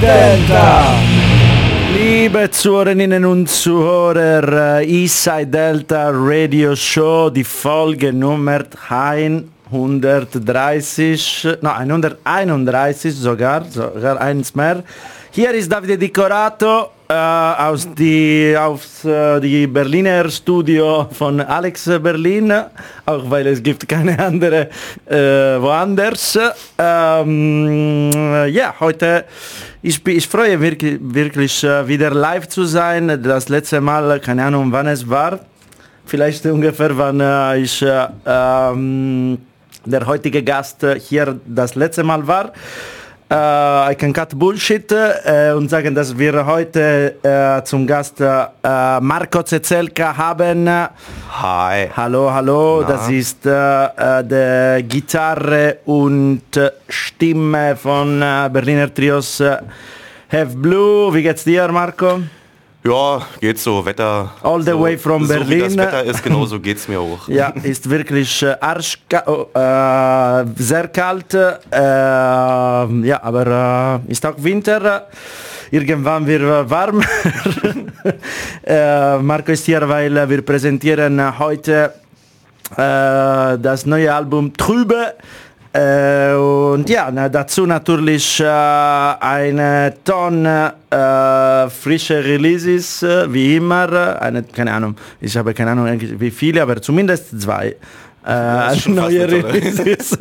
Delta. Liebe Zuhörerinnen und Zuhörer, äh, Eastside Delta Radio Show, die Folge Nummer 130, nein, 131 sogar, sogar eins mehr. Hier ist Davide Dicorato äh, aus die, aus äh, die Berliner Studio von Alex Berlin, auch weil es gibt keine andere äh, woanders. Ähm, ja, heute, ich, ich freue mich wirklich, wirklich äh, wieder live zu sein. Das letzte Mal, keine Ahnung wann es war, vielleicht ungefähr wann äh, ich äh, ähm, der heutige Gast hier das letzte Mal war. Uh, I can cut bullshit uh, und sagen, dass wir heute uh, zum Gast Marco Zezelka haben. Hi. Hallo, hallo. Na? Das ist die Gitarre und Stimme von Berliner Trios Have Blue. Wie geht's dir, Marco? Ja, geht so. Wetter. All the so, way from so Berlin. Wie das Wetter ist, genauso geht es mir auch. Ja, ist wirklich äh, arsch, äh, sehr kalt. Äh, ja, aber äh, ist auch Winter. Irgendwann wird warm. Äh, Marco ist hier, weil wir präsentieren heute das neue Album Trübe. Äh, und ja, na, dazu natürlich äh, eine Tonne äh, frische Releases, äh, wie immer. Eine, keine Ahnung, ich habe keine Ahnung wie viele, aber zumindest zwei. Äh, neue Releases.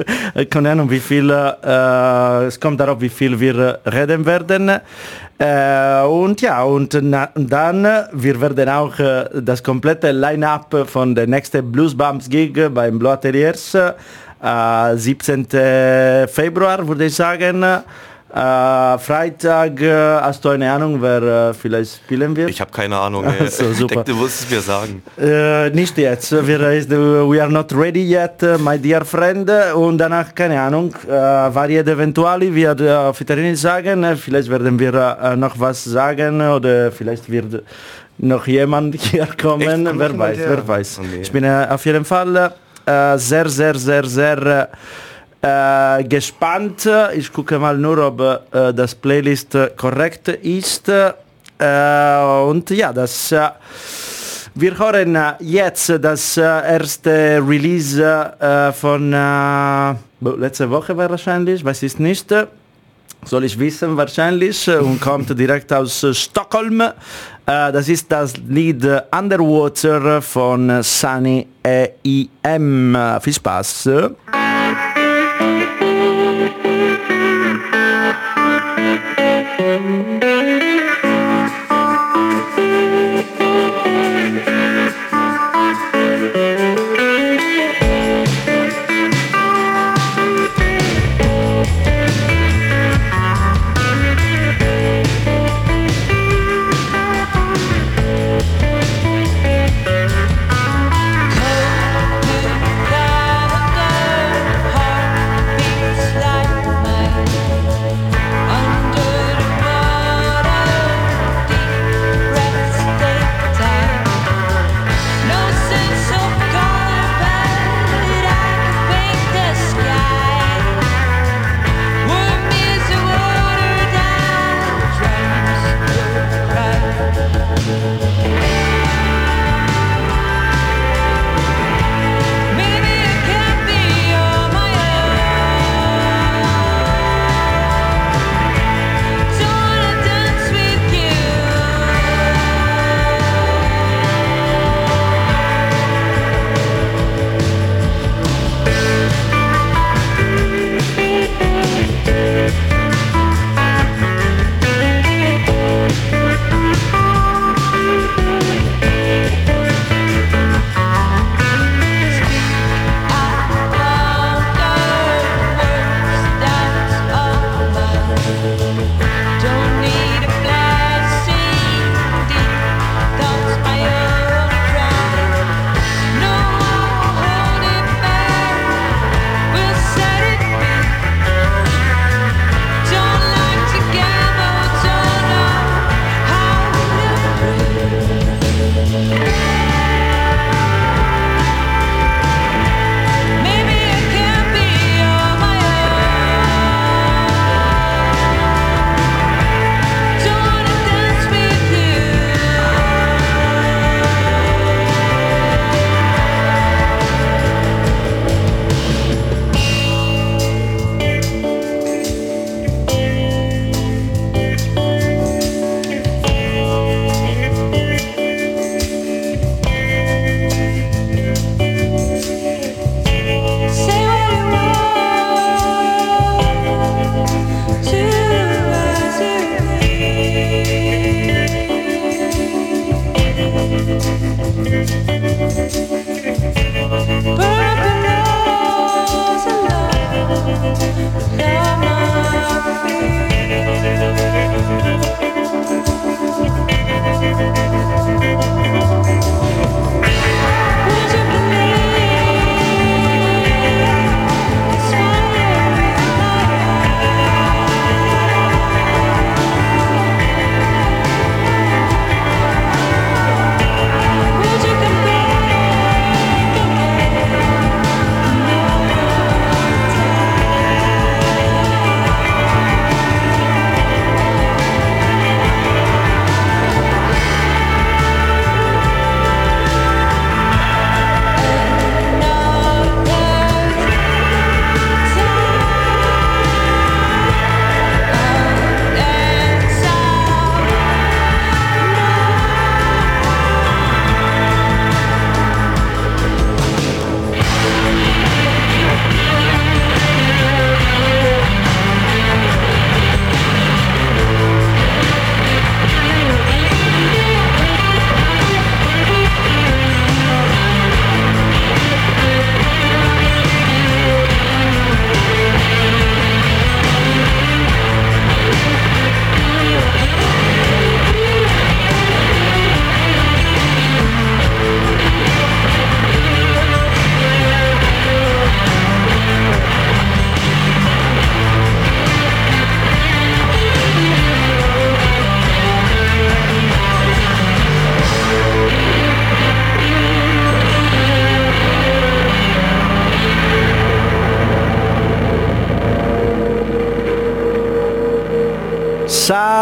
keine Ahnung, wie viel. Äh, es kommt darauf, wie viel wir reden werden. Äh, und ja, und na, dann, wir werden auch das komplette Line-Up von der nächsten Blues Bumps Gig beim Blue Ateliers äh, 17. Februar, würde ich sagen. Äh, Freitag, äh, hast du eine Ahnung, wer äh, vielleicht spielen wird? Ich habe keine Ahnung. Ey. Also, super. Du wirst es mir sagen. Äh, nicht jetzt. Wir, we are not ready yet, my dear friend. Und danach, keine Ahnung, äh, varied eventuali, wird auf Italienisch sagen. Vielleicht werden wir äh, noch was sagen oder vielleicht wird noch jemand hier kommen. Wer weiß, wer weiß. Okay. Ich bin äh, auf jeden Fall äh, sehr, sehr, sehr, sehr äh, gespannt. Ich gucke mal nur, ob äh, das Playlist korrekt ist. Äh, und ja, das... Äh, wir hören jetzt das erste Release von letzte Woche wahrscheinlich, weiß ich nicht soll ich wissen wahrscheinlich und kommt direkt aus Stockholm. Das ist das Lied Underwater von Sunny EIM. Viel Spaß!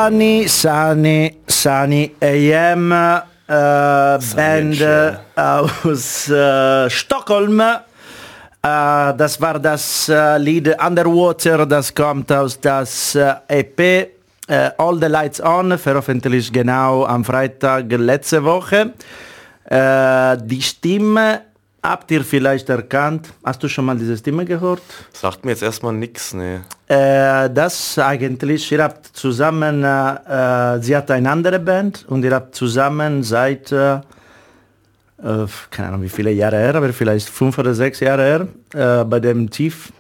Sani, Sani, Sani AM, äh, Band äh, aus äh, Stockholm. Das war das Lied Underwater, das kommt aus das EP All the Lights On, veröffentlicht genau am Freitag letzte Woche. Die Stimme habt ihr vielleicht erkannt. Hast du schon mal diese Stimme gehört? Sagt mir jetzt erstmal nichts, ne. Äh, das eigentlich, ihr habt zusammen, äh, äh, sie hat eine andere Band und ihr habt zusammen seit, äh, äh, keine Ahnung wie viele Jahre her, aber vielleicht fünf oder sechs Jahre her, äh, bei dem Tief.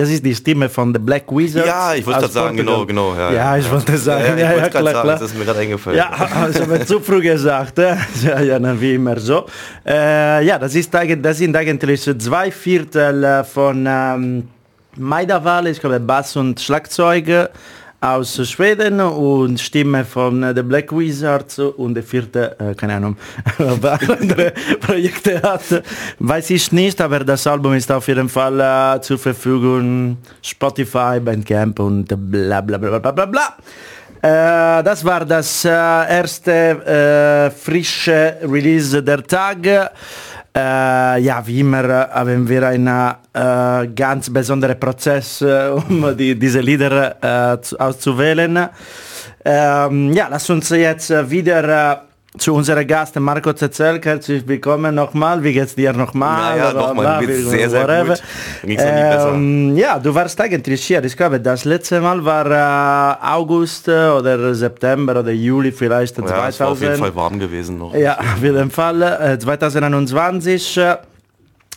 Das ist die Stimme von The Black Wizards. Ja, ich wollte gerade sagen, Portugal. genau, genau. Ja, Ja, ich wollte sagen, ja, ja, ich ja, klar, sagen, klar. das ist mir gerade eingefallen. Ja, also zu früh gesagt. äh. Ja, ja, na, wie immer so. Äh, ja, das, ist, das sind eigentlich zwei Viertel äh, von ähm, Maidaval, ich glaube Bass und Schlagzeuge aus Schweden und Stimme von äh, The Black Wizards und der vierte, äh, keine Ahnung, andere Projekte hat, weiß ich nicht, aber das Album ist auf jeden Fall äh, zur Verfügung, Spotify, Bandcamp und bla bla bla bla bla bla. Äh, das war das äh, erste äh, frische Release der Tage. Äh, ja, wie immer äh, haben wir einen äh, ganz besonderen Prozess, äh, um die, diese Lieder äh, zu, auszuwählen. Ähm, ja, lass uns jetzt wieder zu unserem Gast Marco Zezelk. Herzlich willkommen nochmal. Wie geht's dir nochmal? Bla, nochmal, sehr, sehr whatever. gut. Ähm, ja, du warst eigentlich hier. Ich glaube, das letzte Mal war äh, August äh, oder September oder Juli vielleicht Ja, es war auf jeden 2000. Fall warm gewesen noch. Ja, auf jeden Fall. Äh, 2021, äh,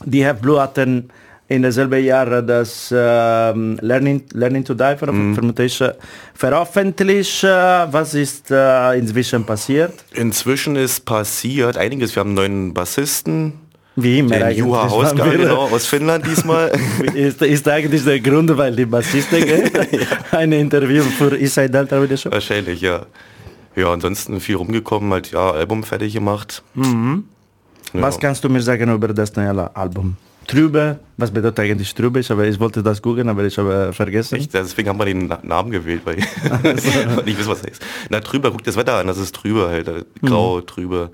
die Have Blue hatten in derselben Jahr das ähm, Learning, Learning to Die ver Mhm. äh, veröffentlicht. Äh, was ist äh, inzwischen passiert? Inzwischen ist passiert einiges. Wir haben einen neuen Bassisten, Wie immer den Juha. Hauska, genau, aus Finnland diesmal. ist, ist eigentlich der Grund, weil die Bassistin gell? ein Interview für Inside Delta wieder schon. Wahrscheinlich, ja. Ja, ansonsten viel rumgekommen, halt ja, Album fertig gemacht. Ja. Was kannst du mir sagen über das neue Album? Trübe, was bedeutet eigentlich Trübe? Ich, habe, ich wollte das googeln, aber ich habe vergessen. Echt? Deswegen haben wir den Na- Namen gewählt, weil weil ich wissen, was das heißt. Na, trüber, guck das Wetter an, das ist trüber halt, äh, grau, trübe,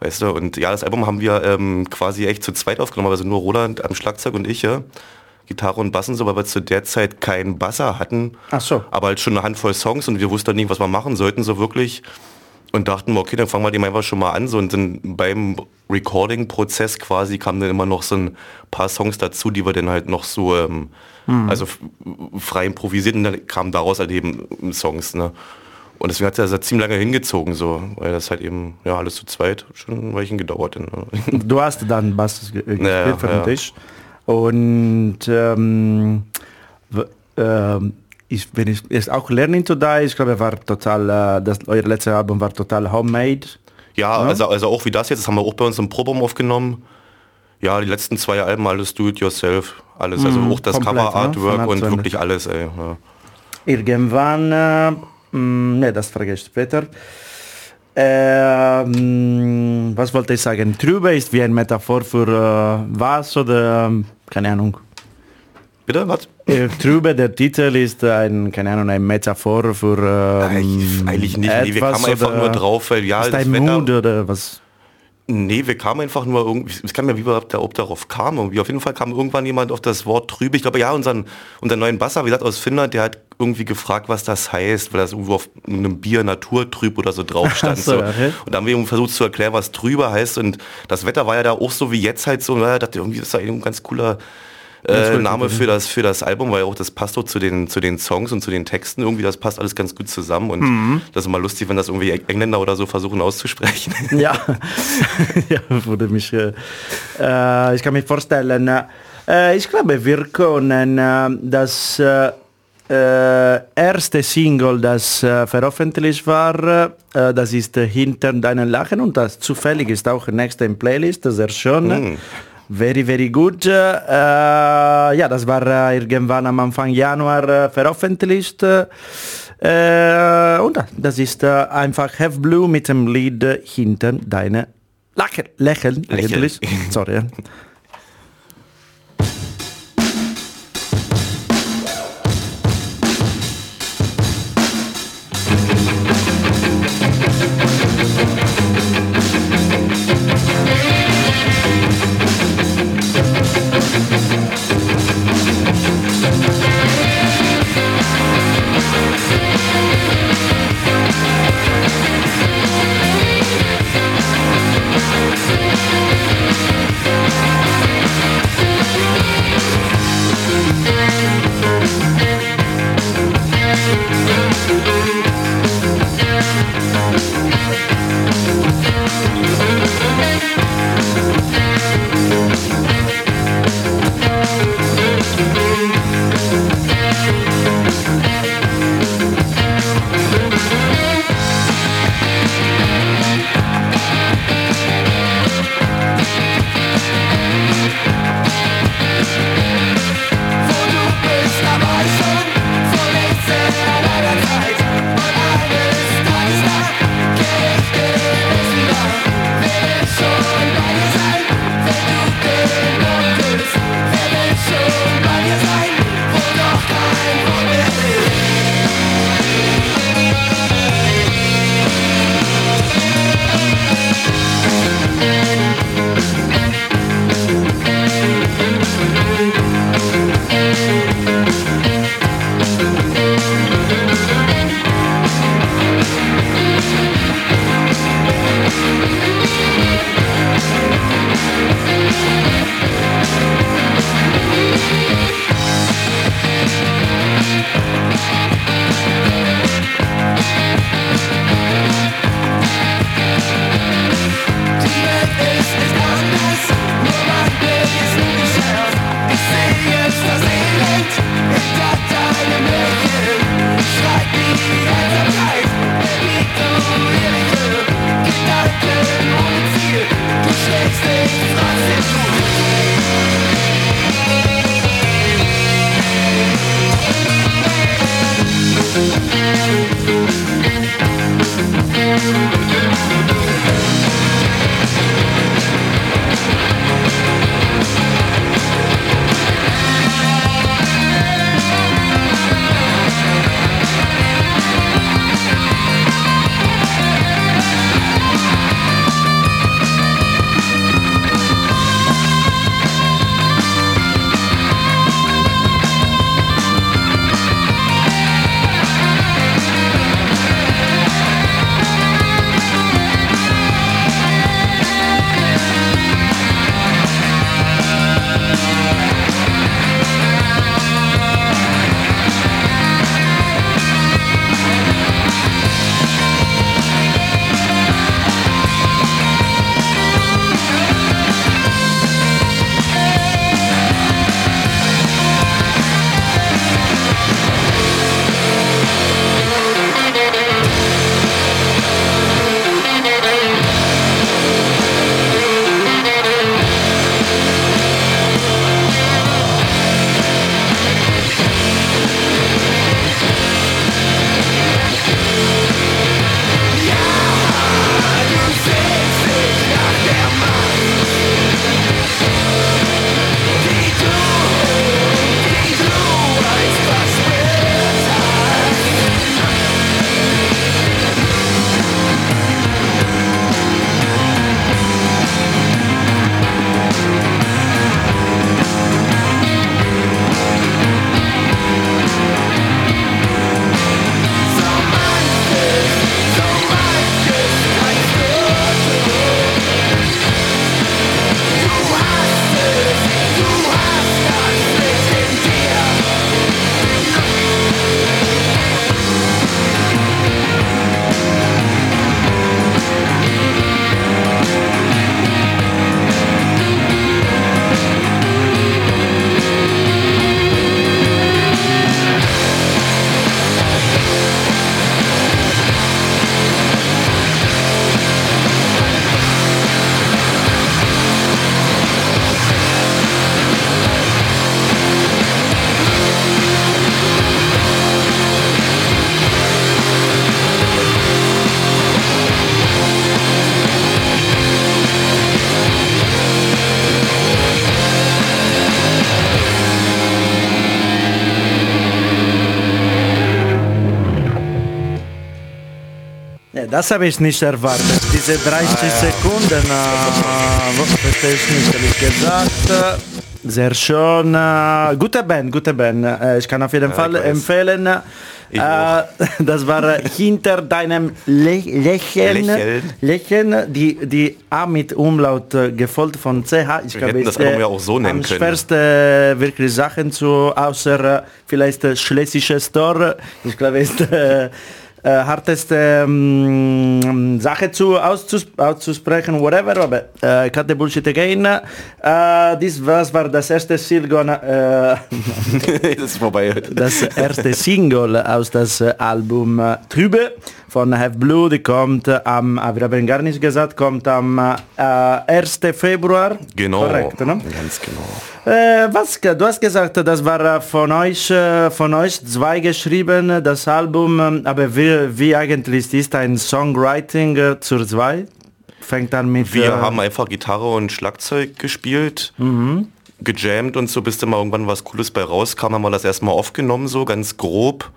weißt du. Und ja, das Album haben wir ähm, quasi echt zu zweit aufgenommen, also nur Roland am Schlagzeug und ich, ja. Gitarre und Bass und so, weil wir zu der Zeit keinen Basser hatten. Ach so. Aber halt schon eine Handvoll Songs und wir wussten nicht, was wir machen sollten, so wirklich. Und dachten, wir, okay, dann fangen wir dem einfach schon mal an. So, und dann beim Recording-Prozess quasi kamen dann immer noch so ein paar Songs dazu, die wir dann halt noch so, ähm, also f- frei improvisiert und dann kamen daraus halt eben Songs, ne. Und deswegen hat es ja ziemlich lange hingezogen, so, weil das halt eben, ja, alles zu zweit schon ein Weilchen gedauert. Ne? Du hast dann Bass ge- gespielt, Ja, ja, vermutlich. Und ähm, ähm, ich, wenn ich ist auch Learning to Die, ich glaube, war total, äh, das, euer letztes Album war total homemade. Ja, Also, also auch wie das jetzt, das haben wir auch bei uns im Probum aufgenommen. Ja, die letzten zwei Alben, alles do it yourself, alles, also auch das komplett, ne? Cover, Artwork Von und wirklich alles, ey. Ja. Irgendwann, äh, ne, das frage ich später. Ähm, was wollte ich sagen? Trübe ist wie ein Metaphor für äh, was oder, ähm, keine Ahnung. Bitte, was? Äh, Trübe, der Titel ist ein, keine Ahnung, ein Metaphor für ähm, Eigentlich, nicht, nee, wir kamen einfach nur drauf, weil ja, ist das ein Wetter, Mut oder was? nee, wir kamen einfach nur irgendwie, ich kann mir wie überhaupt da, ob darauf kam, irgendwie. auf jeden Fall kam irgendwann jemand auf das Wort trübe, ich glaube, ja, unseren, unseren neuen Basser, wie gesagt, aus Finnland, der hat irgendwie gefragt, was das heißt, weil das irgendwo auf einem Bier naturtrüb oder so drauf stand. So, so. okay. Und da haben wir versucht zu erklären, was trüber heißt und das Wetter war ja da auch so wie jetzt halt so, naja, dachte irgendwie, das ist da ein ganz cooler äh, Name für das, für das Album, weil auch das passt doch zu den, zu den Songs und zu den Texten irgendwie, das passt alles ganz gut zusammen und Mhm. das ist immer lustig, wenn das irgendwie Engländer oder so versuchen auszusprechen. Ja, ja würde mich, äh, äh, ich kann mich vorstellen, äh, ich glaube, wir können äh, das äh, erste Single, das veröffentlicht war, das ist Hinter deinen Lachen und das zufällig ist auch nächste in Playlist, sehr schön. Very, very good. Äh, ja, das war äh, irgendwann am Anfang Januar äh, veröffentlicht. Äh, und das ist einfach Have Blue mit dem Lied Hinter deine Lachen. Lächeln, Lächeln. eigentlich. Sorry. Das habe ich nicht erwartet. Diese 30 ah, ja. Sekunden, äh, verstehe ich nicht, ehrlich gesagt. Sehr schön. Äh, gute Band, gute Band. Äh, ich kann auf jeden ja, Fall empfehlen. Äh, das war hinter deinem Le Lächeln, Lächeln, Lächeln, die, die A mit Umlaut äh, gefolgt von CH. Ich Wir glaube, das Album ja auch so nennen können. schwerste wirklich Sachen zu, außer äh, vielleicht schlesische Store. Ich glaube, ist äh, harteste ähm, Sache zu auszus auszusprechen, whatever, aber äh, cut the bullshit again. Äh, dies was war das erste Single, äh, das. Das erste Single aus das Album äh, Trübe von Have Blue, die kommt am, äh, wir haben gar nicht gesagt, kommt am äh, 1. Februar. Genau, Korrekt, ne? ganz genau. Äh, was, du hast gesagt, das war äh, von euch, äh, von euch zwei geschrieben, das Album, ähm, aber wie, wie eigentlich ist ein Songwriting äh, zur zwei? Fängt dann mit... Wir haben einfach Gitarre und Schlagzeug gespielt. Mhm gejammt und so, bis dann mal irgendwann was Cooles bei rauskam, haben wir das erstmal aufgenommen, so ganz grob.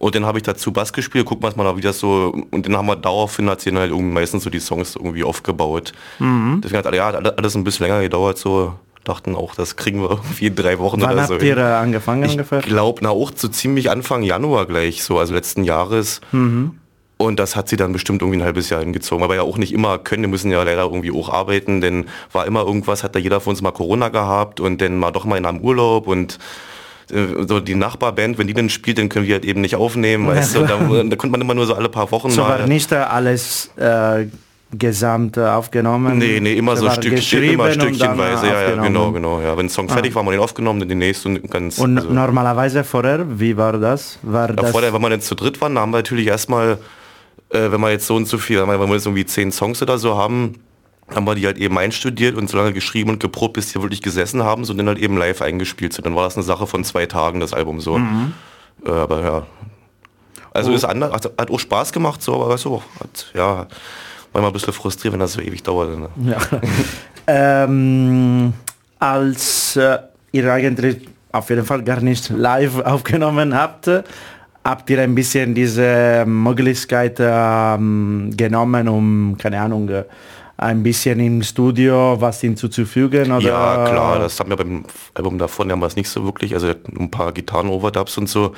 Und dann habe ich dazu Bass gespielt, guck mal mal, wie das so, und dann haben wir daraufhin hat sie halt meistens so die Songs irgendwie aufgebaut. Mhm. Deswegen hat ja, alles ein bisschen länger gedauert, so dachten auch, das kriegen wir irgendwie in drei Wochen Wann oder so. Wann habt ihr angefangen ich ungefähr? Ich glaube, na auch so ziemlich Anfang Januar gleich, so, also letzten Jahres. Mhm. Und das hat sie dann bestimmt irgendwie ein halbes Jahr hingezogen, weil wir ja auch nicht immer können, wir müssen ja leider irgendwie auch arbeiten, denn war immer irgendwas, hat da jeder von uns mal Corona gehabt und dann mal doch mal in einem Urlaub und so die Nachbarband, wenn die dann spielt, dann können wir halt eben nicht aufnehmen, weißt du, da, da konnte man immer nur so alle paar Wochen so mal. war nicht alles äh, gesamt aufgenommen? Nee, nee, immer so Stück, immer stückchenweise, ja, ja, genau, genau, ja. Wenn ein Song ah. fertig war, man den aufgenommen, dann den nächsten und ganz... Und also, normalerweise vorher, wie war das? War ja, das vorher, wenn man jetzt zu dritt war, dann haben wir natürlich erstmal, äh, wenn wir jetzt so und so viel, wenn wir jetzt irgendwie zehn Songs oder so haben, haben wir die halt eben einstudiert und so lange geschrieben und geprobt, bis die wirklich gesessen haben, so dann halt eben live eingespielt sind. Dann war das eine Sache von zwei Tagen, das Album so. Mhm. Äh, aber ja. Also oh. ist anders, hat, hat, auch Spaß gemacht, so, aber weißt du, hat, ja, war immer ein bisschen frustriert, wenn das so ewig dauert. Ne? Ja. ähm, als äh, ihr eigentlich auf jeden Fall gar nicht live aufgenommen habt, habt ihr ein bisschen diese Möglichkeit ähm, genommen, um, keine Ahnung, äh, ein bisschen im Studio was hinzuzufügen? Oder? Ja, klar, das haben wir beim Album davon haben wir es nicht so wirklich, also ein paar Gitarren-Overdubs und so.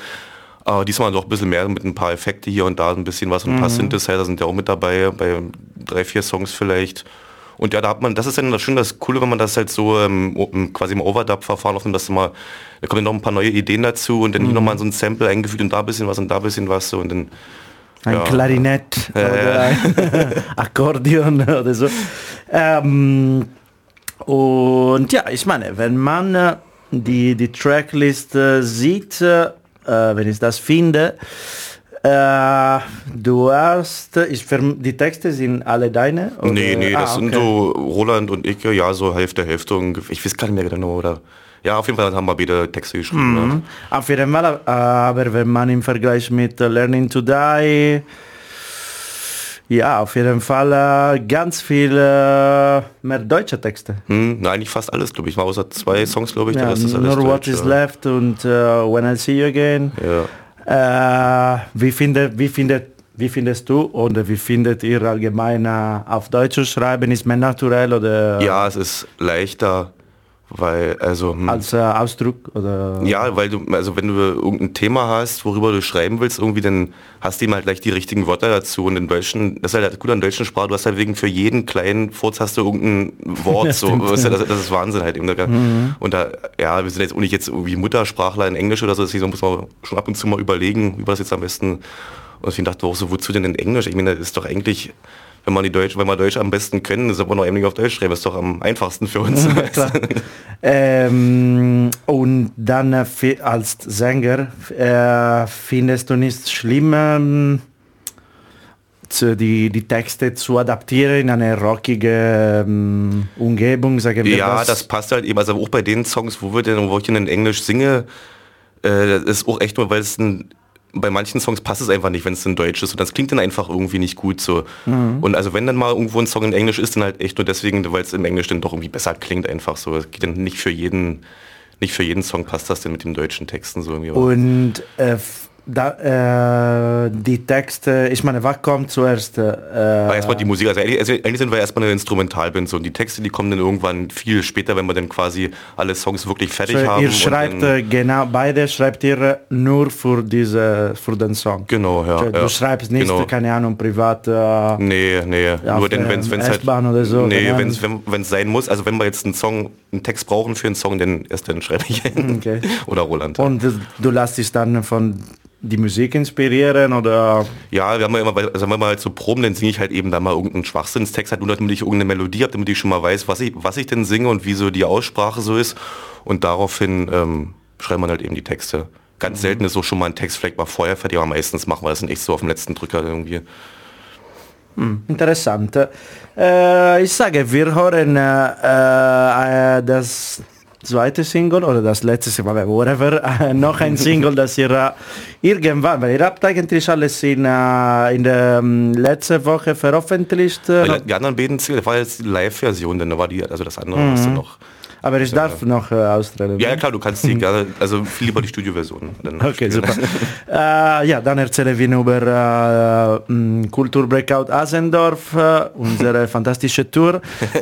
Aber diesmal doch ein bisschen mehr mit ein paar Effekte hier und da, ein bisschen was, ein paar mhm. Synthesizer sind ja auch mit dabei, bei drei, vier Songs vielleicht. Und ja, da hat man, das ist dann schon das Coole, wenn man das halt so ähm, quasi im Overdub-Verfahren aufnimmt, dass mal, da kommen noch ein paar neue Ideen dazu und dann mhm. hier nochmal so ein Sample eingefügt und da ein bisschen was und da ein bisschen was so und dann ein ja. Klarinett ja, oder ein Akkordeon oder so. Ähm, und ja, ich meine, wenn man äh, die, die Tracklist äh, sieht, äh, wenn ich das finde, äh, du hast, ich, die Texte sind alle deine? Oder? Nee, nee, das ah, okay. sind so Roland und ich, ja, so Hälfte, Hälfte. Ich weiß gar nicht mehr genau, oder? Ja, auf jeden Fall haben wir beide Texte geschrieben. Mhm. Ja. Auf jeden Fall, aber wenn man im Vergleich mit Learning to Die, ja, auf jeden Fall äh, ganz viele äh, mehr deutsche Texte. Hm, na, eigentlich fast alles, glaube ich. Mal außer zwei Songs, glaube ich. Ja, ist alles Nur What Is Left und uh, When I See You Again. Ja. Äh, wie, finde, wie, findet, wie findest du oder wie findet ihr allgemein auf Deutsch zu schreiben? Ist mehr naturell oder? Ja, es ist leichter weil, also. Hm. Als äh, Ausdruck oder? Ja, weil du, also wenn du irgendein Thema hast, worüber du schreiben willst, irgendwie, dann hast du ihm halt gleich die richtigen Wörter dazu. Und in Deutschen, das ist halt gut an deutschen Sprache, du hast halt wegen für jeden kleinen Furz hast du irgendein Wort, ja, so. Stimmt, das, das, das, ist Wahnsinn halt eben. Mhm. Und da, ja, wir sind jetzt auch nicht jetzt irgendwie Muttersprachler in Englisch oder so, deswegen muss man schon ab und zu mal überlegen, wie wir das jetzt am besten. Und ich dachte auch so, wozu denn in Englisch? Ich meine, das ist doch eigentlich, wenn man die Deutsch, wenn wir Deutsch am besten können, ist aber noch eben auf Deutsch schreiben, ist doch am einfachsten für uns. Ja, ähm, und dann äh, als Sänger äh, findest du nicht schlimm, ähm, die, die Texte zu adaptieren in eine rockige ähm, Umgebung, sagen wir Ja, das. das passt halt eben, also auch bei den Songs, wo wir denn, wo ich in Englisch singe, äh, das ist auch echt nur, weil es ein bei manchen Songs passt es einfach nicht, wenn es in Deutsch ist. Und das klingt dann einfach irgendwie nicht gut so. Mhm. Und also wenn dann mal irgendwo ein Song in Englisch ist, dann halt echt nur deswegen, weil es im Englisch dann doch irgendwie besser klingt einfach so. Es geht dann nicht für jeden, nicht für jeden Song passt das denn mit den deutschen Texten so irgendwie. Und äh, da, äh, die Texte, ich meine, was kommt zuerst? Äh, erstmal die Musik, also eigentlich, also sind wir erstmal eine Instrumentalband so und die Texte, die kommen dann irgendwann viel später, wenn wir dann quasi alle Songs wirklich fertig so, haben. Ihr schreibt, äh, genau, beide schreibt ihr nur für, diese, für den Song? Genau, ja. So, du ja, schreibst nicht, genau. keine Ahnung, privat? Äh, nee, nee, nur denn, wenn es halt... oder so. Nee, genau. wenn's, wenn es sein muss, also wenn wir jetzt einen Song, einen Text brauchen für einen Song, dann erst dann schreibe ich. Okay. oder Roland. Und du lässt dich dann von die Musik inspirieren oder? Ja, wir haben ja immer, wenn wir halt so proben, dann singe ich halt eben da mal irgendeinen Schwachsinnstext halt nur damit ich irgendeine Melodie habe, damit ich schon mal weiß, was ich, was ich denn singe und wie so die Aussprache so ist. Und daraufhin ähm, schreibt man halt eben die Texte. Ganz mhm. selten ist so schon mal ein Text vielleicht mal vorher fertig, aber meistens machen wir das nicht so auf dem letzten Drücker irgendwie. Hm, interessant. Äh, ich sage, wir hören äh, äh, das zweite Single oder das letzte Single, whatever, äh, noch ein Single, das ihr äh, irgendwann, weil ihr habt eigentlich alles in, äh, in der ähm, letzte Woche veröffentlicht. Äh, die anderen beiden Single, das war jetzt die Live-Version, denn da war die, also das andere mhm. hast du noch. Aber ich darf ja. noch äh, austreten. Ja, klar, du kannst die gerne, also viel lieber die Studioversion. Okay, super. äh, ja, dann erzählen wir über äh, Kulturbreakout Asendorf, äh, unsere fantastische Tour.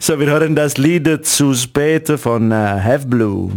so, wir hören das Lied zu spät von äh, Have Blue.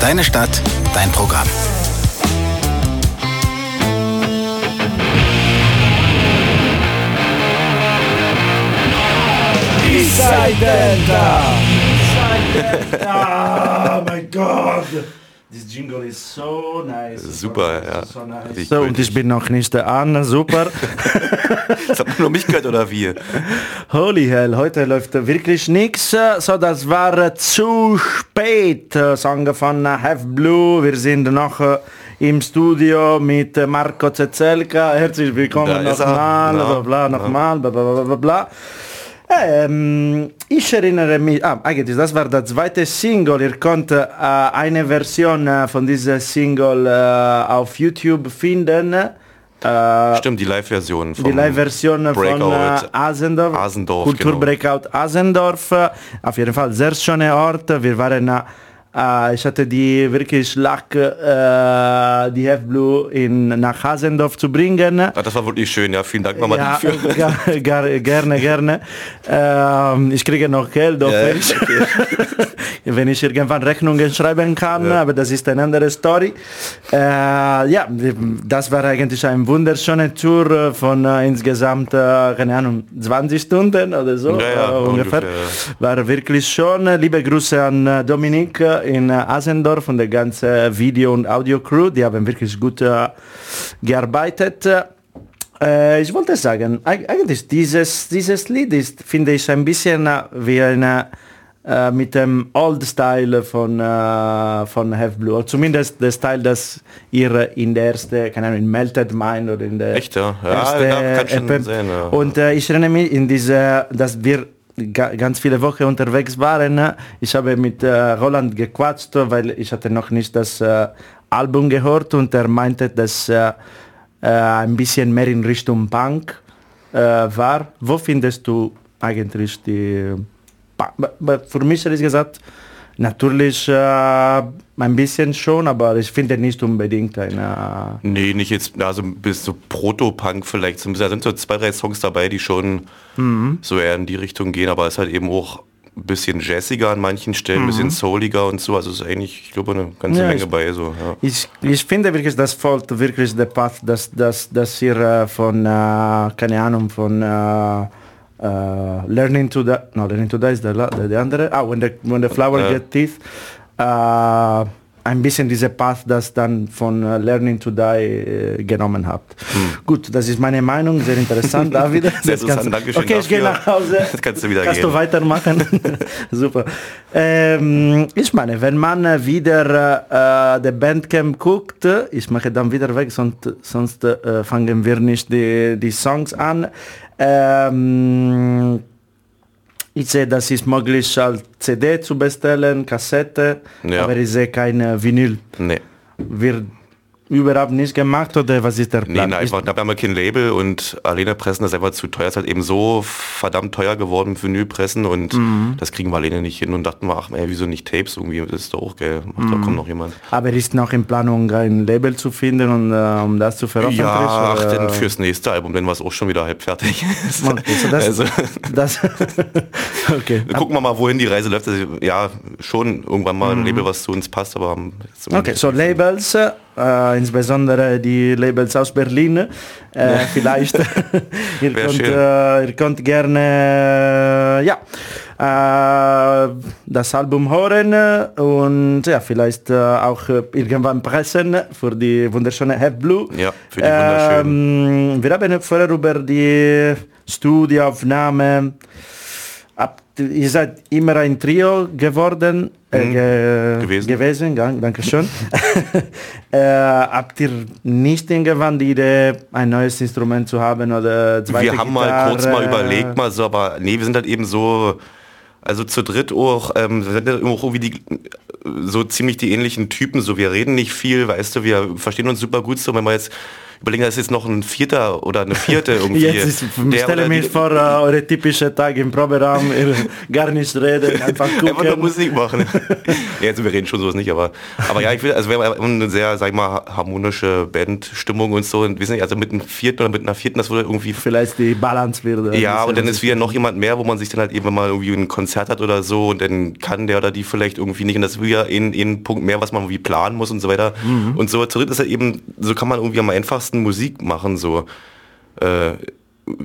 Deine Stadt, dein Programm. Eastside Delta! Eastside Delta! Oh mein Gott! This jingle is so nice. Super, ja. So, nice. So und ich bin noch nicht der Anne, super. Das hat man nur mich gehört oder wie? Holy hell, heute läuft wirklich nichts. So, das war äh, zu spät. Äh, Song von äh, Have Blue. Wir sind noch äh, im Studio mit Marco Zezelka. Herzlich willkommen nochmal. Bla, bla, nochmal. Bla, bla, bla, bla, bla. Ähm, ich erinnere mich, ah, eigentlich, das war der zweite Single. Ihr könnt äh, eine Version von dieser Single äh, auf YouTube finden. Äh, Stimmt, die Live-Version die Live-Version von äh, Asendorf, Asendorf, Kultur genau. Breakout Asendorf. Äh, Auf jeden Fall sehr schöner Ort. Wir waren, äh, ich hatte die wirklich Lack, äh, die Have Blue in, nach Asendorf zu bringen. Ah, das war wirklich schön, ja. Vielen Dank nochmal Ja, dafür. gar, gar, gerne, gerne. Ähm, ich kriege noch Geld, Ja, wenn, ich, wenn ich irgendwann Rechnungen schreiben kann, aber das ist eine andere Story. Äh, ja, das war eigentlich ein wunderschöne Tour von äh, insgesamt, äh, keine Ahnung, 20 Stunden oder so Ja, ja, äh, ungefähr. War wirklich schön. Liebe Grüße an Dominik in äh, Asendorf und der ganze Video- und Audio-Crew. Die haben wirklich gut äh, gearbeitet. Äh, ich wollte sagen, eig- eigentlich dieses, dieses Lied ist, finde ich, ein bisschen wie eine mit dem Old Style von, äh, von Have Blue. Oder zumindest der Style, das ihr in der erste, keine Ahnung, in Melted Mind oder in der Echt, ja? Ja, ja, kann schon EP. sein, ja. Und äh, ich erinnere mich in diese, dass wir ganz viele Wochen unterwegs waren. Ich habe mit äh, Roland gequatscht, weil ich hatte noch nicht das äh, Album gehört und er meinte, dass äh, ein bisschen mehr in Richtung Punk war. Wo findest du eigentlich die... Für mich ehrlich gesagt, natürlich äh, ein bisschen schon, aber ich finde nicht unbedingt eine... Nee, nicht jetzt, also bis so Proto-Punk vielleicht. Da sind so zwei, drei Songs dabei, die schon Mhm. so eher in die Richtung gehen, aber es ist halt eben auch ein bisschen jazziger an manchen Stellen, ein Mhm. bisschen souliger und so. Also es ist eigentlich, ich glaube, eine ganze Ja, Menge ich- bei. So, ja. Ich, ich finde wirklich, das folgt wirklich der Path, dass, dass, dass ihr äh, von, äh, keine Ahnung, von äh, äh, Learning to Die, no, Learning to Die ist der, la- der, der andere, ah, when the, when the flower Ja. get teeth, äh, ein bisschen diese Path, das dann von äh, Learning to Die äh, genommen habt. Gut, das ist meine Meinung, sehr interessant, David. Hm. Sehr interessant, kannst- Dankeschön Okay, ich gehe dafür. nach Hause. Das kannst du wieder Kannst gehen. du weitermachen? Super. Ähm, ich meine, wenn man äh, wieder äh, der Bandcamp guckt, ich mache dann wieder weg, sonst, sonst äh, fangen wir nicht die, die Songs an. Ähm, ich sehe, das ist möglich als CD zu bestellen, Kassette, Ja. aber ich sehe keine Vinyl. Nee. Wird überhaupt nicht gemacht oder was ist der Nee, Plan? nein, einfach, da haben wir kein Label und alleine pressen das ist einfach zu teuer. Es ist halt eben so verdammt teuer geworden für Vinylpressen und Mhm. das kriegen wir alleine nicht hin und dachten wir, ach ey, wieso nicht Tapes irgendwie, das ist doch auch geil. Macht, Da Mhm. kommt noch jemand. aber ist noch in Planung ein Label zu finden und äh, um das zu veröffentlichen? Ja, ach, denn fürs nächste Album, dann war es auch schon wieder halb fertig. Okay, so das, also, das okay. gucken wir mal, wohin die Reise läuft. Also, ja, schon irgendwann mal ein Label, was zu uns passt, aber Mhm. Okay, so Labels, äh, insbesondere die Labels aus Berlin, äh, vielleicht. ihr, Wär könnt, äh, ihr könnt gerne äh, ja, äh, das Album hören äh, und ja, vielleicht äh, auch äh, irgendwann pressen für die wunderschöne Have Blue. Ja, für die. Ähm, wir haben vorher über die Studioaufnahme ihr seid immer ein Trio geworden, äh, ge Gewesen. gewesen dank, danke schön. äh, habt ihr nicht irgendwann die Idee, ein neues Instrument zu haben oder zweite wir haben mal Gitarre? kurz mal überlegt, mal so, aber nee, wir sind halt eben so, also zu dritt auch, ähm, wir sind ja auch irgendwie die, so ziemlich die ähnlichen Typen, so wir reden nicht viel, weißt du, wir verstehen uns super gut so, wenn wir jetzt überlegen, das ist jetzt noch ein vierter oder eine vierte irgendwie. Jetzt ist, ich stelle mir vor, uh, eure typische Tag im Proberaum, gar nicht reden, einfach gucken. Einfach nur Musik machen. ja, jetzt, wir reden schon sowas nicht, aber, aber ja, ich will, also wir haben eine sehr, sag ich mal, harmonische Bandstimmung und so. Und wissen nicht, also mit einem vierten oder mit einer vierten, das würde irgendwie... Vielleicht die Balance wird. Ja, und dann ist wieder noch jemand mehr, wo man sich dann halt eben mal irgendwie ein Konzert hat oder so und dann kann der oder die vielleicht irgendwie nicht. Und das ist wieder ein, ein Punkt mehr, was man irgendwie planen muss und so weiter. Mhm. Und so zurück ist halt eben, so kann man irgendwie am einfachsten Musik machen, so. Äh,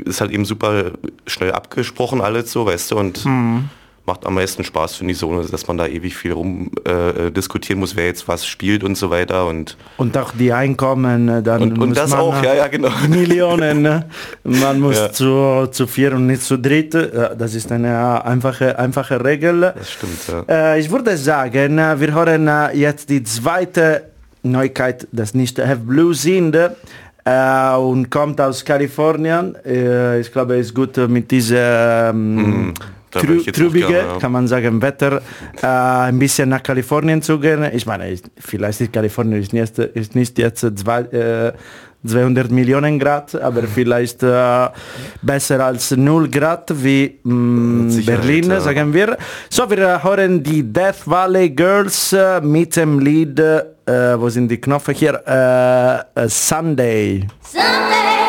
ist halt eben super schnell abgesprochen alles so, weißt du, und mhm. macht am meisten Spaß, finde ich so, dass man da ewig viel rum äh, diskutieren muss, wer jetzt was spielt und so weiter und und auch die Einkommen äh, dann und, und das auch, ja, ja, genau. Millionen, ne? man muss ja. zu, zu vier und nicht zu dritt, das ist eine einfache, einfache Regel. Das stimmt, ja. Äh, ich würde sagen, wir hören jetzt die zweite Neuigkeit, das nicht Have Blue sind äh, und kommt aus Kalifornien. Äh, ich glaube, es ist gut mit dieser ähm, mm, trü trübige, gerne, ja. kann man sagen, Wetter äh, ein bisschen nach Kalifornien zu gehen. Ich meine, vielleicht ist Kalifornien ist nicht, ist nicht jetzt zwei, 200 Millionen Grad, aber vielleicht äh, besser als 0 Grad wie mh, mm, Berlin, ja. sagen wir. So, wir hören die Death Valley Girls äh, mit dem Lied, äh, wo sind die Knöpfe hier? Äh, Sunday. Sunday.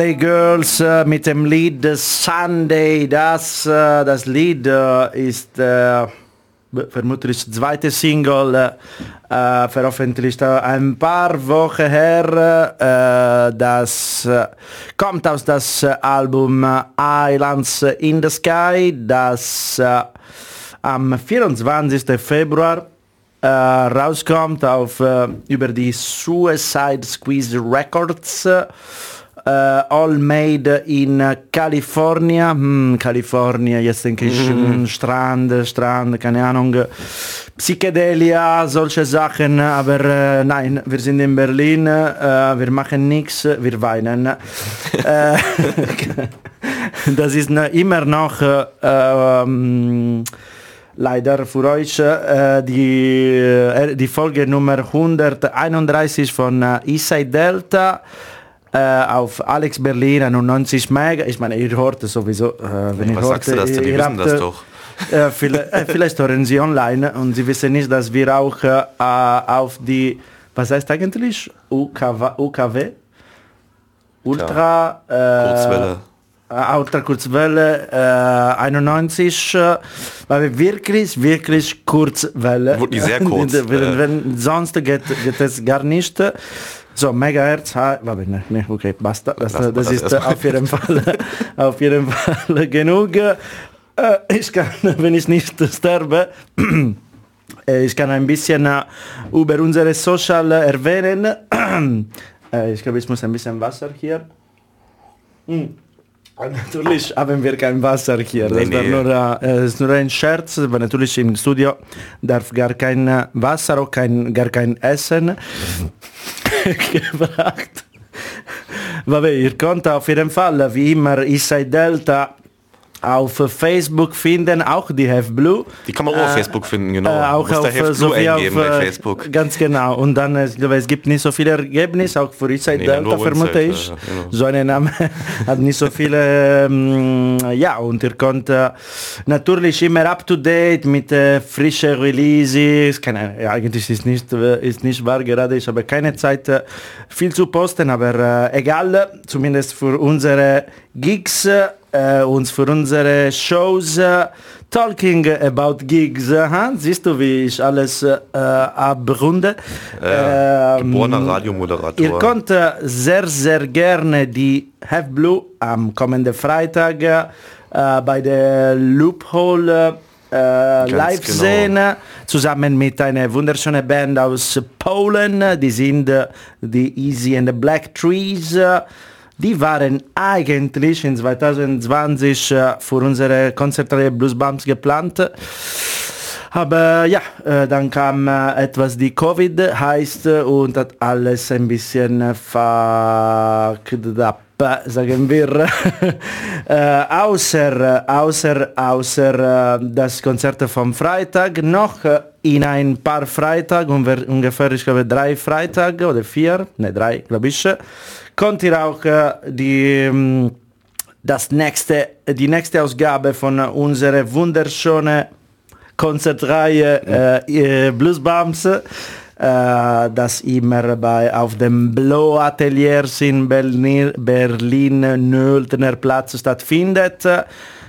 Valley Girls äh, mit dem Lied Sunday. Das, äh, das Lied äh, ist äh, vermutlich zweite Single, äh, veröffentlicht ein paar Wochen her. Äh, das kommt aus das Album Islands in the Sky, das am 24. Februar äh, rauskommt auf, äh, über die Suicide Squeeze Records. Äh, all made in California. Hm, California, jetzt denke ich, mm. Strand, Strand, keine Ahnung. Psychedelia, solche Sachen, aber äh, nein, wir sind in Berlin, äh, wir machen nichts, wir weinen. Äh, das ist immer noch ähm, leider für euch äh, die, äh, die Folge Nummer 131 von äh, Eastside Delta äh, auf Alex Berlin 91 Mega. Ich meine, ihr hört es sowieso. Äh, wenn Was ihr sagst hört, du das denn? Wir wissen das doch. Äh, vielleicht, äh, vielleicht hören sie online und sie wissen nicht, dass wir auch äh, auf die, was heißt eigentlich? UKW? UKW? Ultra... Kurzwelle. Ultra Kurzwelle äh, 91, äh, weil wir wirklich, wirklich Kurzwelle. Wirklich sehr kurz. wenn, wenn, sonst geht, geht es gar nicht. So, Megahertz, warte, ne, ne, okay, basta. Das, das, das ist auf jeden Fall, auf jeden Fall genug. Äh, ich kann, wenn ich nicht sterbe, äh, ich kann ein bisschen äh, über unsere Social erwähnen. ich glaube, ich muss ein bisschen Wasser hier. Hm. Natürlich haben wir kein Wasser hier. Das nee, nee. Nur, äh, ist nur ein Scherz, aber natürlich im Studio darf gar kein Wasser, auch kein, gar kein Essen gebracht. Vabbè, ihr könnt auf jeden Fall, wie immer, Isai Delta auf Facebook finden, auch die Have Blue. Die kann man auch äh, auf Facebook finden, genau. Äh, auch auf Have so Blue eingeben auf, bei Facebook. Ganz genau. Und dann, ich glaube, es gibt nicht so viele Ergebnisse, auch für Inside nee, Delta vermute ich. Ja, genau. So ein Name hat nicht so viele, ähm, ja, und ihr könnt äh, natürlich immer up to date mit äh, frischen Releases. Keine, ja, eigentlich ist nicht, äh, ist nicht wahr gerade, ich habe keine Zeit äh, viel zu posten, aber egal, zumindest für unsere Gigs äh, uns für unsere Shows äh, Talking about Gigs. Äh, siehst du, wie ich alles äh, abrunde? Äh, geborener Radiomoderator. Ihr könnt äh, sehr, sehr gerne die Have Blue am kommenden Freitag äh, bei der Loophole äh, live genau. sehen, zusammen mit einer wunderschönen Band aus Polen. Die sind die Easy and the Black Trees die waren eigentlich in 2020 äh, für unsere Konzertreihe Blues Bumps geplant. Aber ja, äh, dann kam äh, etwas, die Covid heißt und hat alles ein bisschen fucked up sagen wir, äh, außer, außer, außer das Konzert vom Freitag noch in ein paar Freitag, ungefähr, ich glaube, drei Freitag oder vier, ne, drei, glaube ich, kommt ihr auch äh, die, ähm, das nächste, die nächste Ausgabe von unserer wunderschönen Konzertreihe äh, äh Blues Bumps, äh, das immer bei, auf dem Blow Ateliers in Berlin, Berlin Nöltener Platz stattfindet.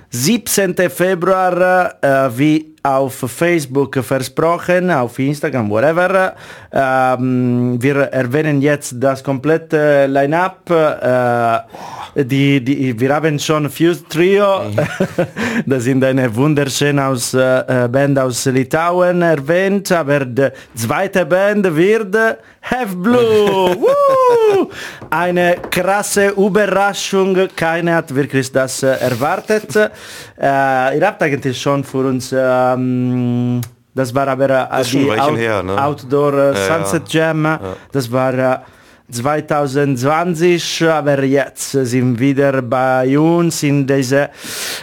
17. Februar, äh, wie auf Facebook versprochen, auf Instagram, whatever. Ähm, wir erwähnen jetzt das komplette Line-Up. Äh, die, die, wir haben schon Fuse Trio, mhm. das sind eine wunderschöne aus, äh, Band aus Litauen erwähnt, aber die zweite Band wird Have Blue. eine krasse Überraschung, keiner hat wirklich das äh, erwartet. Äh, ihr habt eigentlich schon für uns ähm, das war aber äh, die Out her, ne? Outdoor äh, Sunset ja, Jam. Ja. Das war äh, 2020, aber jetzt sind wir bei uns in diese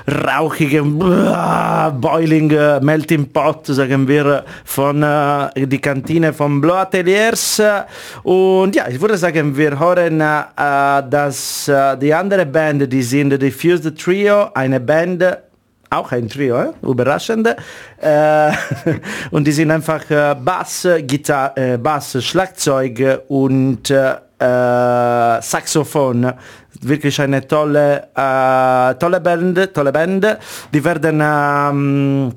rauchigen Boiling Melting Pot, sagen wir, von uh, die Kantine von Blow Ateliers. Und ja, ich würde sagen, wir hören uh, dass die andere Band, die sind die Fused Trio, eine Band auch ein Trio, eh? überraschend. Äh, und die sind einfach äh, Bass, Gitarre, äh, Bass, Schlagzeug und äh, Saxophon. Wirklich eine tolle, äh, tolle Band, tolle Band. Die werden ähm,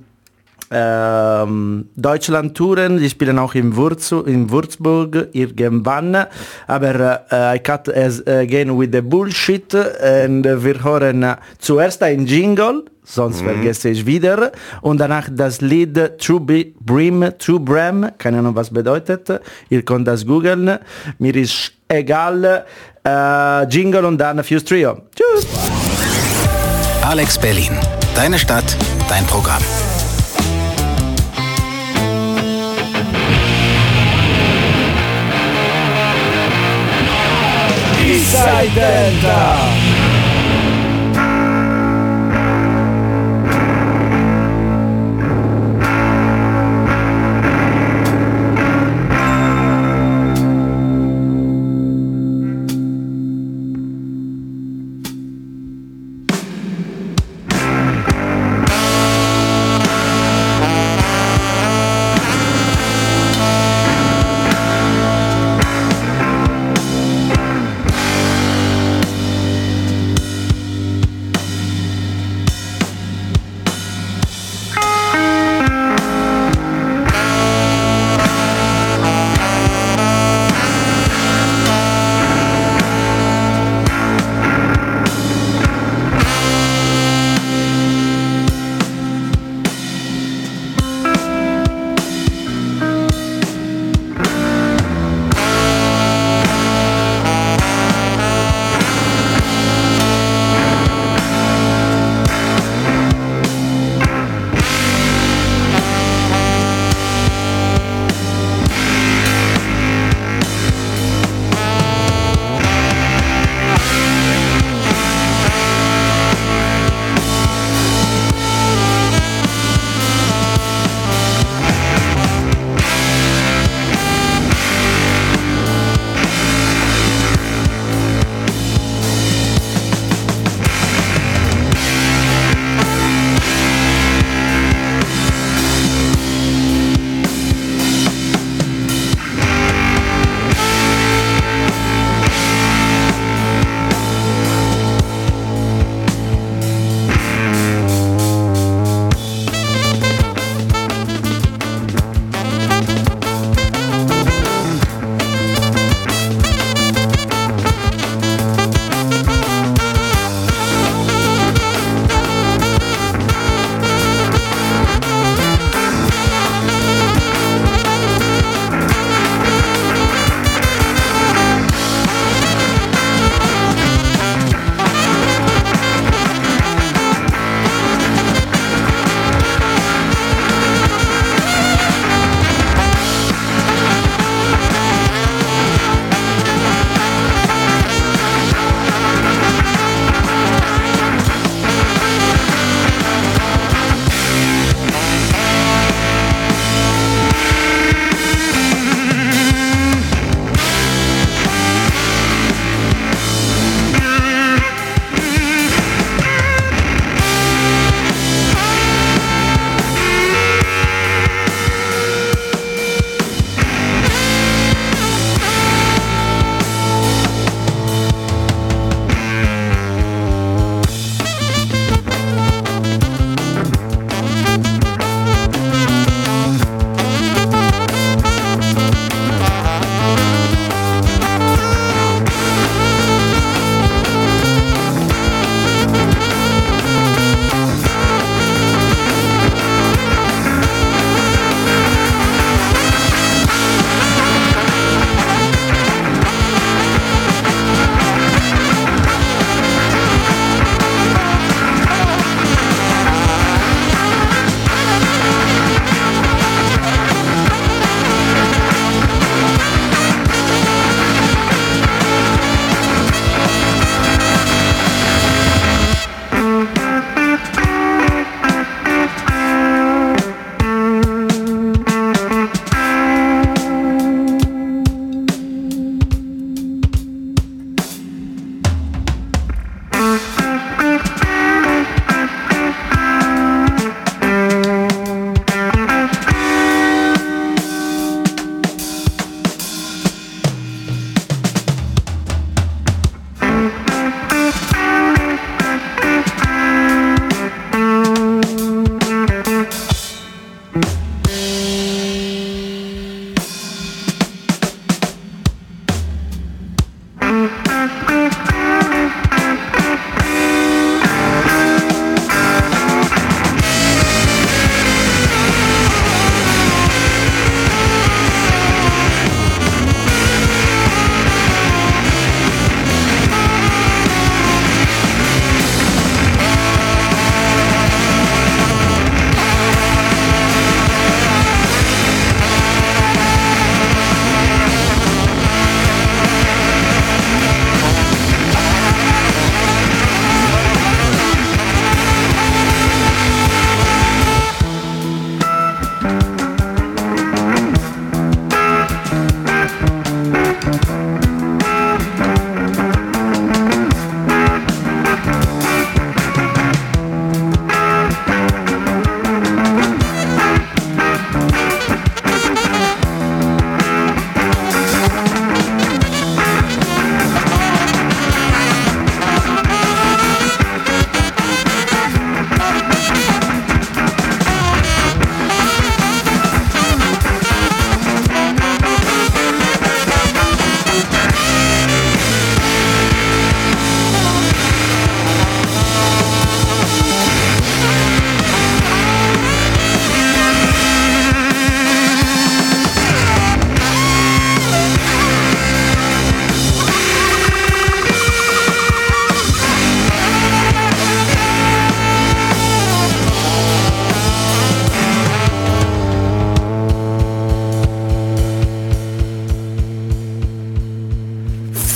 ähm, Deutschland-Touren, die spielen auch in, Wurz, in Würzburg irgendwann, aber äh, I cut as again with the bullshit und wir hören zuerst ein Jingle, sonst mhm. vergesse ich wieder, und danach das Lied True Be Brim, True Bram, keine Ahnung was bedeutet, ihr könnt das googeln, mir ist egal, äh, Jingle und dann Fuse Trio. Tschüss! Alex Berlin, deine Stadt, dein Programm. Inside Delta.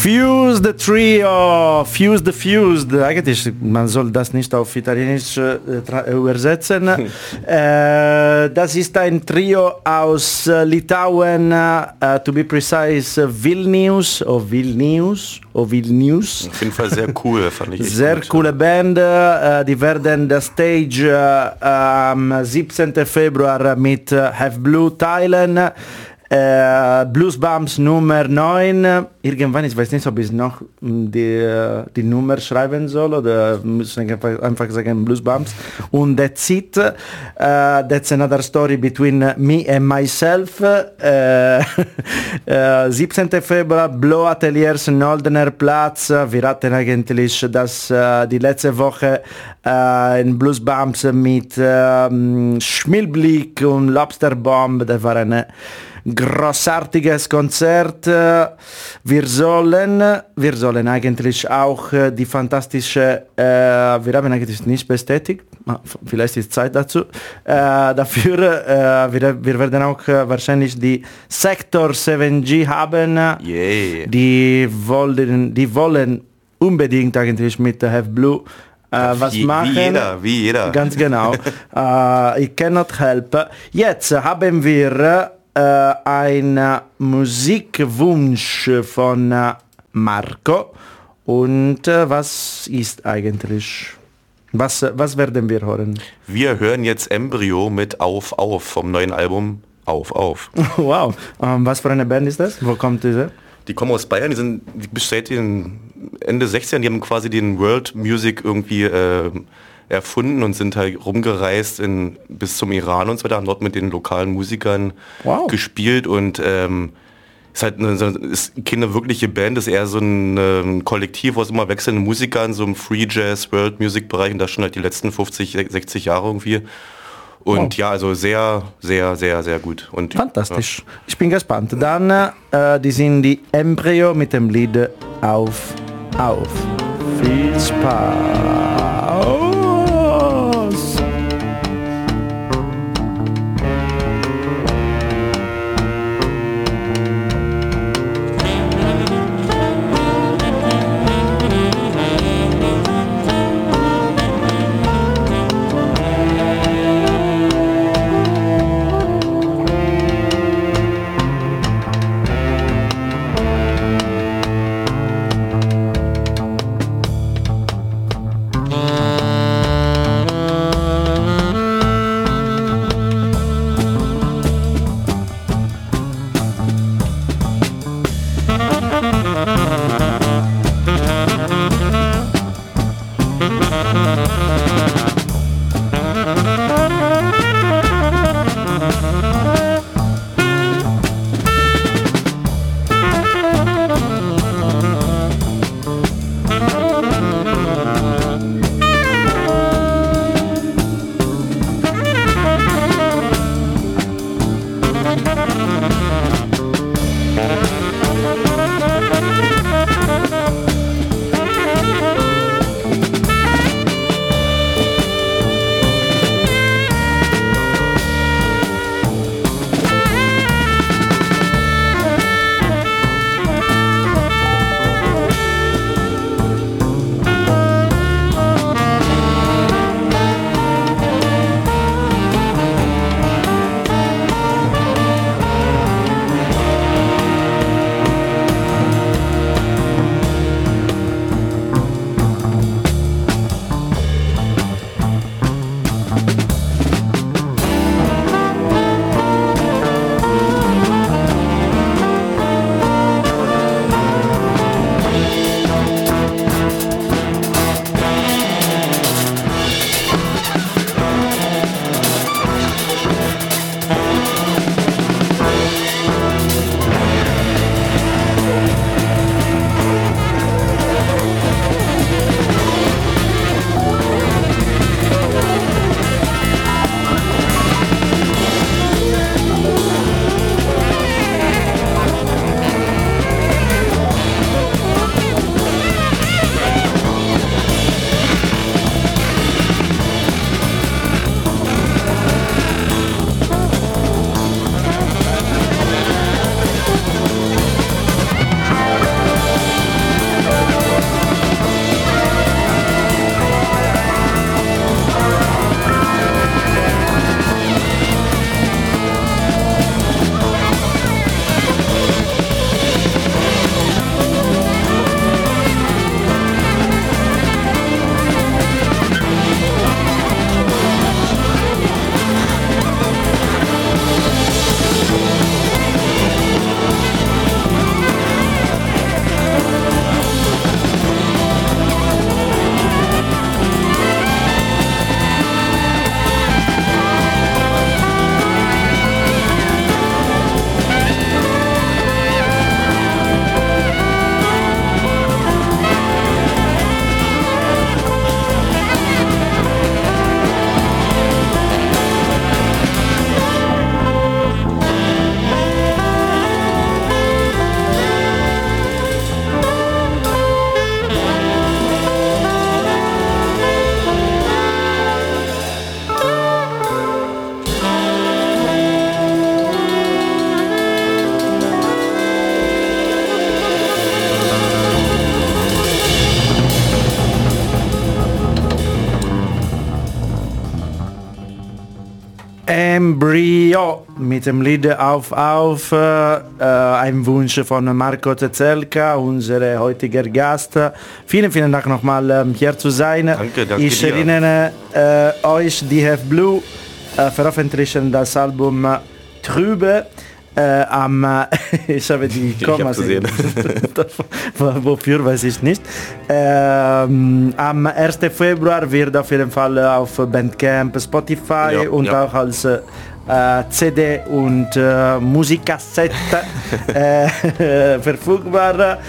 Fuse the Trio, Fuse the Fused. Eigentlich, man soll das nicht auf Italienisch äh, tra- übersetzen. äh, das ist ein Trio aus äh, Litauen, äh, to be precise, äh, Vilnius, oder Vilnius, oder Vilnius. Auf jeden Fall sehr cool, fand ich. Sehr gut. coole Band. Äh, die werden das Stage äh, am 17. Februar mit äh, Have Blue teilen. Äh, Blues Bumps Nummer 9. Irgendwann, ich weiß nicht, ob ich noch mh, die, äh, die Nummer schreiben soll oder müssen einfach, einfach sagen Blues Bumps. Und that's it. Äh, that's another story between me and myself. Äh, äh, 17. Februar, Blow Ateliers Noldener Platz. Wir hatten eigentlich das äh, die letzte Woche äh, in Blues Bumps mit ähm, Schmilblick und Lobsterbomb. Das war eine großartiges Konzert. Äh, Wir sollen, wir sollen eigentlich auch äh, die fantastische, äh, wir haben eigentlich nicht bestätigt, vielleicht ist Zeit dazu, äh, dafür, äh, wir, wir werden auch äh, wahrscheinlich die Sector 7G haben. Yay. Die wollen, die wollen unbedingt eigentlich mit der Have Blue äh, was wie, machen. Wie jeder, wie jeder. Ganz genau. äh, I cannot help. Jetzt haben wir äh, einen Musikwunsch von äh, Marco. Und äh, was ist eigentlich? Was, was werden wir hören? Wir hören jetzt Embryo mit Auf Auf vom neuen Album Auf Auf. wow. Ähm, was für eine Band ist das? Wo kommt diese? Die kommen aus Bayern, die sind die den Ende 16, die haben quasi den World Music irgendwie äh, erfunden und sind halt rumgereist in, bis zum Iran und so weiter, haben dort mit den lokalen Musikern Wow. gespielt und ähm, ist halt eine, ist keine wirkliche Band, ist eher so ein ähm, Kollektiv aus immer wechselnden Musikern, so im Free Jazz, World Music Bereich und das schon halt die letzten 50, 60 Jahre irgendwie. Und Wow. ja, also sehr, sehr, sehr, sehr gut. Und, Fantastisch. Ich bin gespannt. Dann, äh, die sind die Embryo mit dem Lied Auf, Auf. Viel Spaß. Mit dem Lied Auf Auf, äh, ein Wunsch von Marco Zezelka, unser heutiger Gast. Vielen, vielen Dank nochmal ähm, hier zu sein. Danke, danke ich erinnere äh, euch, die Have Blue äh, veröffentlichen das Album Trübe. Äh, am, äh, ich habe die Kommas gesehen. wofür weiß ich nicht. Ähm, am 1. Februar wird auf jeden Fall auf Bandcamp, Spotify Ja, und ja. auch als äh, CD und äh, Musikkassette äh, verfügbar.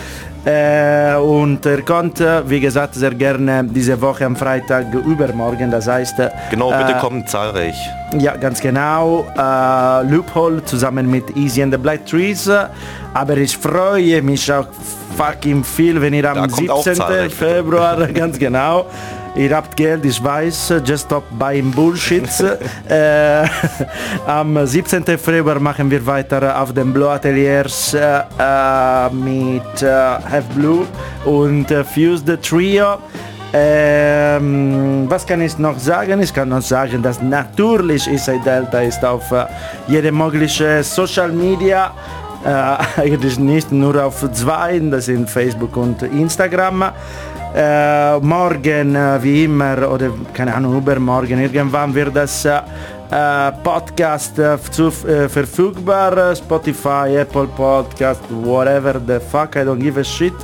Äh, und er kommt, äh, wie gesagt, sehr gerne diese Woche am Freitag übermorgen. Das heißt, äh, Genau, bitte äh, kommen zahlreich. ja, ganz genau. Äh, Loophole zusammen mit Easy and the Black Trees. Aber ich freue mich auch fucking viel, wenn ihr am Da kommt auch 17. zahlreich, bitte. Februar, ganz genau, ihr habt Geld, ich weiß, just stop buying Bullshit. äh, am 17. Februar machen wir weiter auf den Blue Ateliers äh, äh, mit äh, Have Blue und äh, Fuse the Trio. Ähm, was kann ich noch sagen? Ich kann noch sagen, dass natürlich Isai Delta ist auf äh, jede mögliche Social Media. Äh, eigentlich nicht nur auf zwei, das sind Facebook und Instagram. Äh, morgen, wie immer, oder keine Ahnung, übermorgen, irgendwann wird das Podcast zu, äh, verfügbar. äh, Spotify, Apple Podcast, whatever the fuck, I don't give a shit.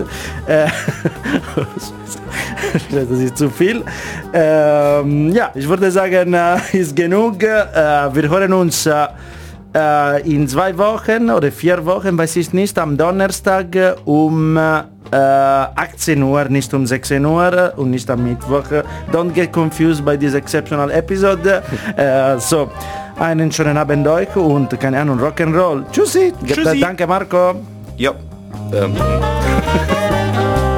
Das ist zu viel. Ähm, ja, ich würde sagen, äh, ist genug. Wir hören uns äh, in zwei Wochen oder vier Wochen, weiß ich nicht, am Donnerstag um äh, 18 Uhr, nicht um 16 Uhr und nicht am Mittwoch. Don't get confused by this exceptional episode. äh, so, einen schönen Abend euch und keine Ahnung, Rock'n'Roll. Tschüssi. Tschüssi. Danke Marco. Ja. Ähm,